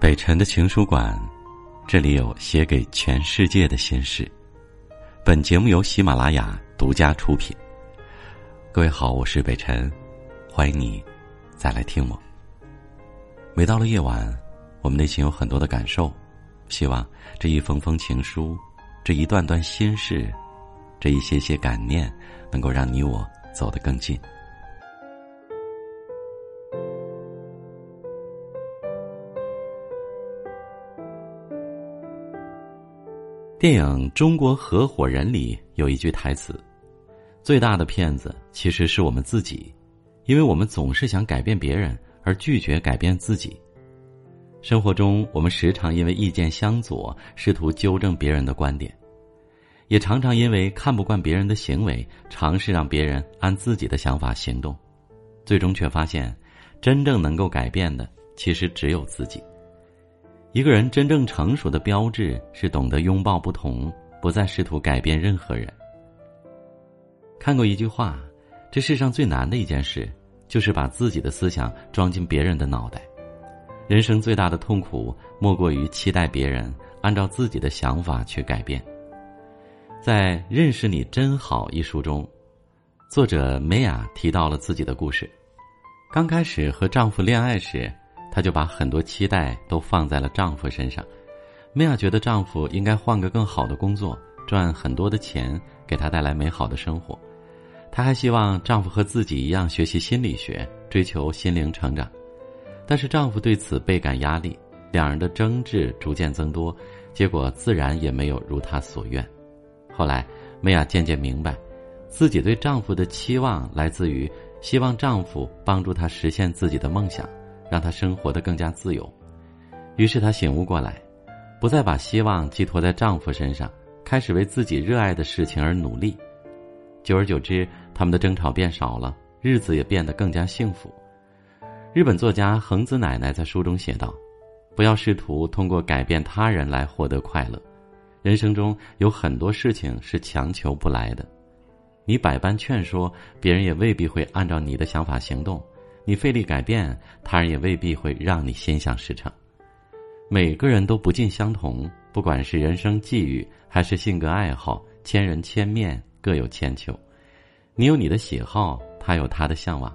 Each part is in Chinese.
北辰的情书馆，这里有写给全世界的心事。本节目由喜马拉雅独家出品。各位好，我是北辰，欢迎你再来听我。每到了夜晚，我们内心有很多的感受，希望这一封封情书，这一段段心事，这一些些感念，能够让你我走得更近。电影《中国合伙人》里有一句台词：“最大的骗子其实是我们自己，因为我们总是想改变别人，而拒绝改变自己。”生活中，我们时常因为意见相左，试图纠正别人的观点，也常常因为看不惯别人的行为，尝试让别人按自己的想法行动，最终却发现，真正能够改变的其实只有自己。一个人真正成熟的标志是懂得拥抱不同，不再试图改变任何人。看过一句话：“这世上最难的一件事，就是把自己的思想装进别人的脑袋。”人生最大的痛苦，莫过于期待别人按照自己的想法去改变。在《认识你真好》一书中，作者梅雅提到了自己的故事：刚开始和丈夫恋爱时。她就把很多期待都放在了丈夫身上。梅娅觉得丈夫应该换个更好的工作，赚很多的钱，给她带来美好的生活。她还希望丈夫和自己一样学习心理学，追求心灵成长。但是丈夫对此倍感压力，两人的争执逐渐增多，结果自然也没有如她所愿。后来，梅娅渐渐明白，自己对丈夫的期望来自于希望丈夫帮助她实现自己的梦想。让她生活的更加自由，于是她醒悟过来，不再把希望寄托在丈夫身上，开始为自己热爱的事情而努力。久而久之，他们的争吵变少了，日子也变得更加幸福。日本作家恒子奶奶在书中写道：“不要试图通过改变他人来获得快乐，人生中有很多事情是强求不来的。你百般劝说，别人也未必会按照你的想法行动。”你费力改变，他人也未必会让你心想事成。每个人都不尽相同，不管是人生际遇还是性格爱好，千人千面，各有千秋。你有你的喜好，他有他的向往。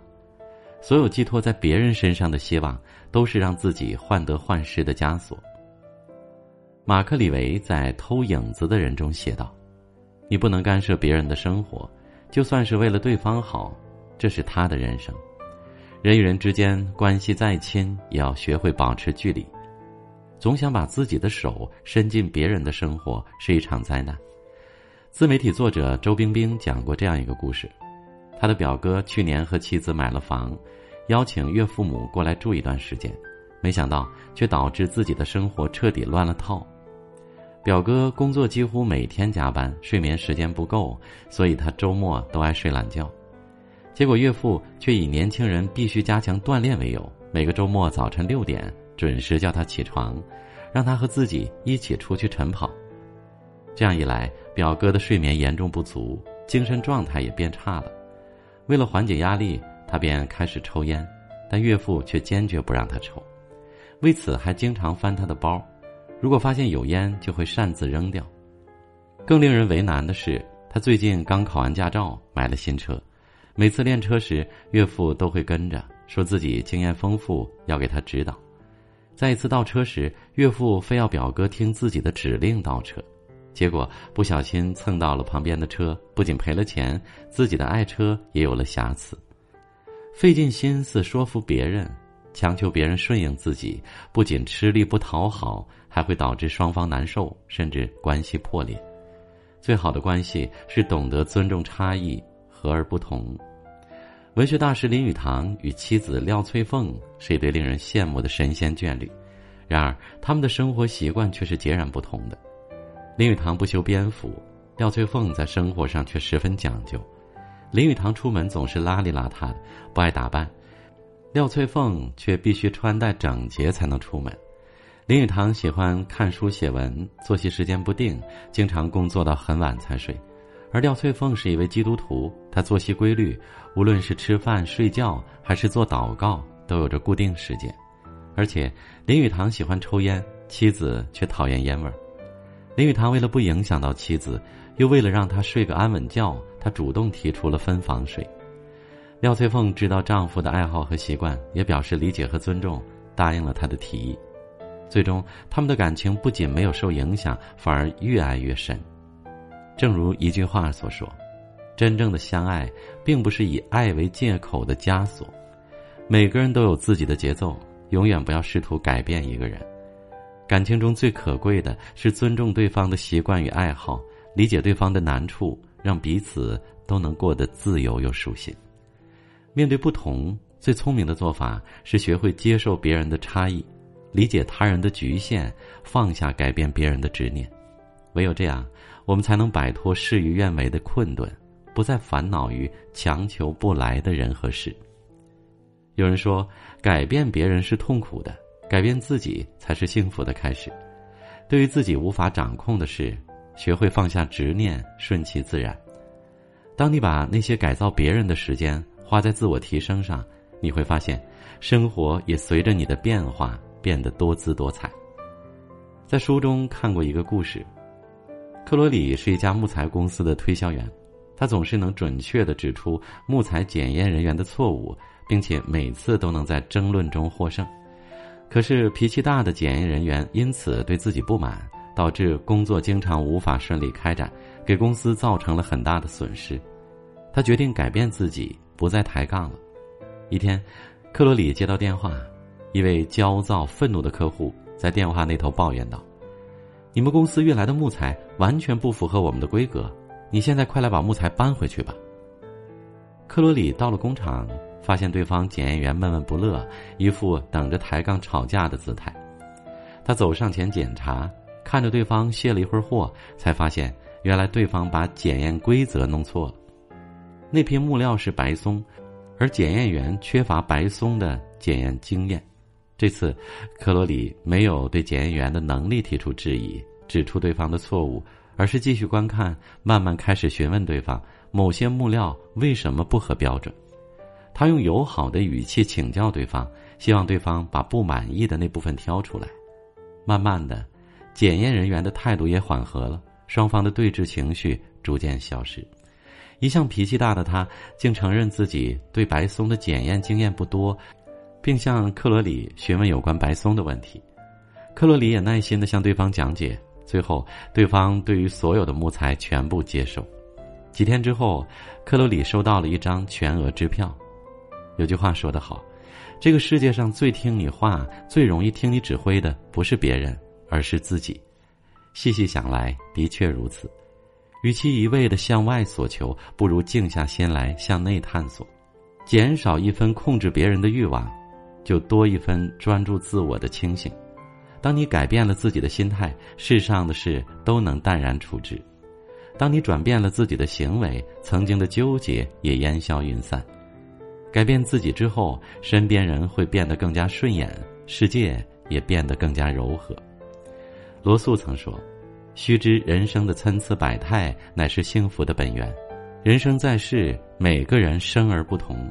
所有寄托在别人身上的希望，都是让自己患得患失的枷锁。马克·李维在《偷影子的人》中写道：“你不能干涉别人的生活，就算是为了对方好，这是他的人生。”人与人之间关系再亲，也要学会保持距离。总想把自己的手伸进别人的生活，是一场灾难。自媒体作者周冰冰讲过这样一个故事：他的表哥去年和妻子买了房，邀请岳父母过来住一段时间，没想到却导致自己的生活彻底乱了套。表哥工作几乎每天加班，睡眠时间不够，所以他周末都爱睡懒觉。结果岳父却以年轻人必须加强锻炼为由，每个周末早晨六点准时叫他起床，让他和自己一起出去晨跑。这样一来，表哥的睡眠严重不足，精神状态也变差了。为了缓解压力，他便开始抽烟，但岳父却坚决不让他抽，为此还经常翻他的包，如果发现有烟，就会擅自扔掉。更令人为难的是，他最近刚考完驾照，买了新车。每次练车时，岳父都会跟着，说自己经验丰富，要给他指导。在一次倒车时，岳父非要表哥听自己的指令倒车，结果不小心蹭到了旁边的车，不仅赔了钱，自己的爱车也有了瑕疵。费尽心思说服别人，强求别人顺应自己，不仅吃力不讨好，还会导致双方难受，甚至关系破裂。最好的关系是懂得尊重差异。和而不同，文学大师林语堂与妻子廖翠凤是一对令人羡慕的神仙眷侣，然而他们的生活习惯却是截然不同的。林语堂不修边幅，廖翠凤在生活上却十分讲究。林语堂出门总是邋里邋遢，不爱打扮；廖翠凤却必须穿戴整洁才能出门。林语堂喜欢看书写文，作息时间不定，经常工作到很晚才睡。而廖翠凤是一位基督徒，她作息规律，无论是吃饭、睡觉还是做祷告，都有着固定时间。而且林语堂喜欢抽烟，妻子却讨厌烟味儿。林语堂为了不影响到妻子，又为了让她睡个安稳觉，他主动提出了分房睡。廖翠凤知道丈夫的爱好和习惯，也表示理解和尊重，答应了他的提议。最终，他们的感情不仅没有受影响，反而越爱越深。正如一句话所说：“真正的相爱，并不是以爱为借口的枷锁。每个人都有自己的节奏，永远不要试图改变一个人。感情中最可贵的是尊重对方的习惯与爱好，理解对方的难处，让彼此都能过得自由又舒心。面对不同，最聪明的做法是学会接受别人的差异。”理解他人的局限，放下改变别人的执念，唯有这样，我们才能摆脱事与愿违的困顿，不再烦恼于强求不来的人和事。有人说，改变别人是痛苦的，改变自己才是幸福的开始。对于自己无法掌控的事，学会放下执念，顺其自然。当你把那些改造别人的时间花在自我提升上，你会发现，生活也随着你的变化。变得多姿多彩。在书中看过一个故事，克罗里是一家木材公司的推销员，他总是能准确的指出木材检验人员的错误，并且每次都能在争论中获胜。可是脾气大的检验人员因此对自己不满，导致工作经常无法顺利开展，给公司造成了很大的损失。他决定改变自己，不再抬杠了。一天，克罗里接到电话。一位焦躁愤怒的客户在电话那头抱怨道：“你们公司运来的木材完全不符合我们的规格，你现在快来把木材搬回去吧。”克罗里到了工厂，发现对方检验员闷闷不乐，一副等着抬杠吵架的姿态。他走上前检查，看着对方卸了一会儿货，才发现原来对方把检验规则弄错了。那批木料是白松，而检验员缺乏白松的检验经验。这次，克罗里没有对检验员的能力提出质疑，指出对方的错误，而是继续观看，慢慢开始询问对方某些木料为什么不合标准。他用友好的语气请教对方，希望对方把不满意的那部分挑出来。慢慢的，检验人员的态度也缓和了，双方的对峙情绪逐渐消失。一向脾气大的他，竟承认自己对白松的检验经验不多。并向克罗里询问有关白松的问题，克罗里也耐心的向对方讲解。最后，对方对于所有的木材全部接受。几天之后，克罗里收到了一张全额支票。有句话说得好：“这个世界上最听你话、最容易听你指挥的，不是别人，而是自己。”细细想来，的确如此。与其一味的向外索求，不如静下心来向内探索，减少一分控制别人的欲望。就多一分专注自我的清醒。当你改变了自己的心态，世上的事都能淡然处之；当你转变了自己的行为，曾经的纠结也烟消云散。改变自己之后，身边人会变得更加顺眼，世界也变得更加柔和。罗素曾说：“须知人生的参差百态，乃是幸福的本源。人生在世，每个人生而不同。”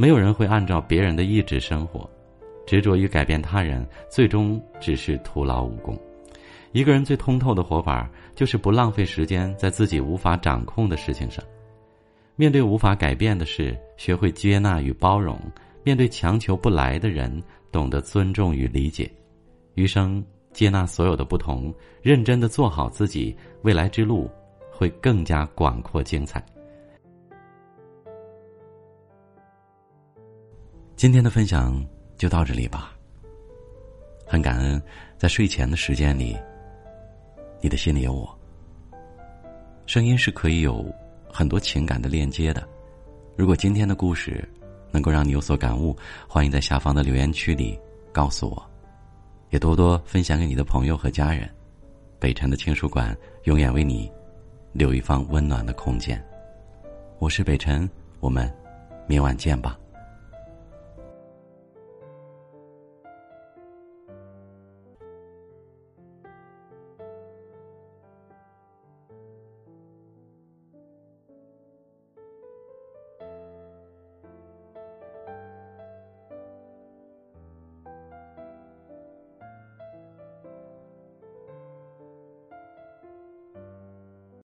没有人会按照别人的意志生活，执着于改变他人，最终只是徒劳无功。一个人最通透的活法，就是不浪费时间在自己无法掌控的事情上。面对无法改变的事，学会接纳与包容；面对强求不来的人，懂得尊重与理解。余生接纳所有的不同，认真的做好自己，未来之路会更加广阔精彩。今天的分享就到这里吧。很感恩在睡前的时间里，你的心里有我。声音是可以有很多情感的链接的。如果今天的故事能够让你有所感悟，欢迎在下方的留言区里告诉我，也多多分享给你的朋友和家人。北辰的情书馆永远为你留一方温暖的空间。我是北辰，我们明晚见吧。